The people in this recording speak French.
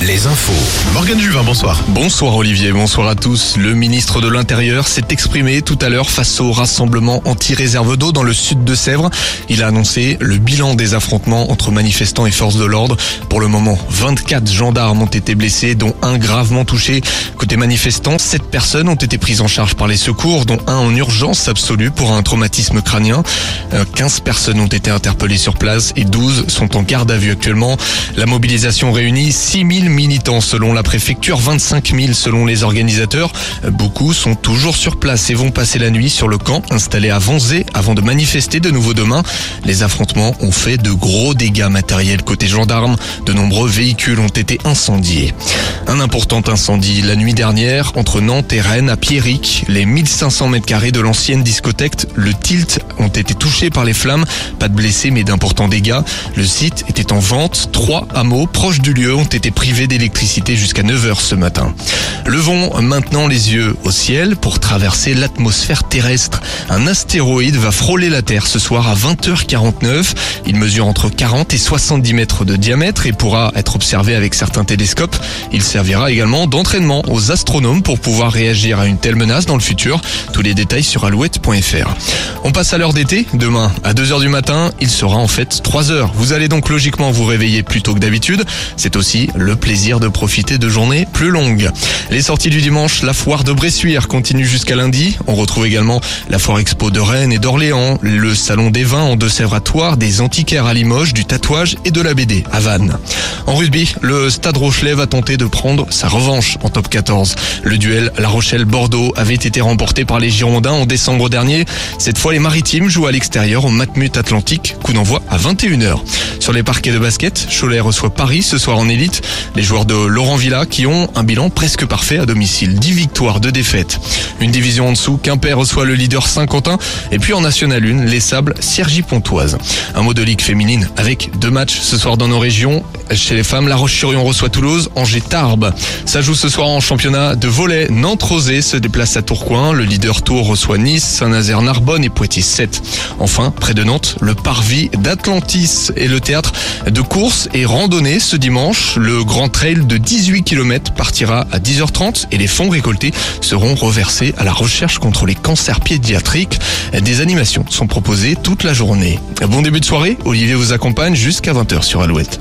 Les infos. Morgane Juvin, bonsoir. Bonsoir Olivier, bonsoir à tous. Le ministre de l'Intérieur s'est exprimé tout à l'heure face au rassemblement anti-réserve d'eau dans le sud de Sèvres. Il a annoncé le bilan des affrontements entre manifestants et forces de l'ordre. Pour le moment, 24 gendarmes ont été blessés, dont un gravement touché. Côté manifestants, 7 personnes ont été prises en charge par les secours, dont un en urgence absolue pour un traumatisme crânien. 15 euh, personnes ont été interpellées sur place et 12 sont en garde à vue actuellement. La mobilisation réunit 6000 militants selon la préfecture, 25 000 selon les organisateurs. Beaucoup sont toujours sur place et vont passer la nuit sur le camp installé à Vanzé avant de manifester de nouveau demain. Les affrontements ont fait de gros dégâts matériels côté gendarmes. De nombreux véhicules ont été incendiés. Un important incendie la nuit dernière entre Nantes et Rennes à Pierrick. Les 1500 mètres carrés de l'ancienne discothèque, le Tilt, ont été touchés par les flammes. Pas de blessés mais d'importants dégâts. Le site était en vente. Trois hameaux proches du lieu ont été privés d'électricité jusqu'à 9h ce matin. Levons maintenant les yeux au ciel pour traverser l'atmosphère terrestre. Un astéroïde va frôler la Terre ce soir à 20h49. Il mesure entre 40 et 70 mètres de diamètre et pourra être observé avec certains télescopes. Il servira également d'entraînement aux astronomes pour pouvoir réagir à une telle menace dans le futur. Tous les détails sur alouette.fr. On passe à l'heure d'été. Demain, à 2h du matin, il sera en fait 3h. Vous allez donc logiquement vous réveiller plus tôt que d'habitude. C'est aussi plaisir de profiter de journées plus longues. Les sorties du dimanche, la foire de Bressuire continue jusqu'à lundi. On retrouve également la foire expo de Rennes et d'Orléans, le salon des vins en Deux-Sèvres des antiquaires à Limoges, du tatouage et de la BD à Vannes. En rugby, le Stade Rochelet va tenter de prendre sa revanche en top 14. Le duel La Rochelle-Bordeaux avait été remporté par les Girondins en décembre dernier. Cette fois, les Maritimes jouent à l'extérieur au Matmut Atlantique. Coup d'envoi à 21h. Sur les parquets de basket, Cholet reçoit Paris ce soir en élite. Les joueurs de Laurent Villa qui ont un bilan presque parfait à domicile. 10 victoires, 2 défaites. Une division en dessous, Quimper reçoit le leader Saint-Quentin. Et puis en National 1, les Sables, Sergi Pontoise. Un mot de ligue féminine avec deux matchs ce soir dans nos régions. Les femmes, La Roche-sur-Yon reçoit Toulouse, Angers Tarbes. Ça joue ce soir en championnat de volet. Nantes-Rosé se déplace à Tourcoing. Le leader Tour reçoit Nice, Saint-Nazaire, Narbonne et Poitiers 7. Enfin, près de Nantes, le parvis d'Atlantis et le théâtre de course et randonnée ce dimanche. Le grand trail de 18 km partira à 10h30 et les fonds récoltés seront reversés à la recherche contre les cancers pédiatriques. Des animations sont proposées toute la journée. Bon début de soirée, Olivier vous accompagne jusqu'à 20h sur. Alouette,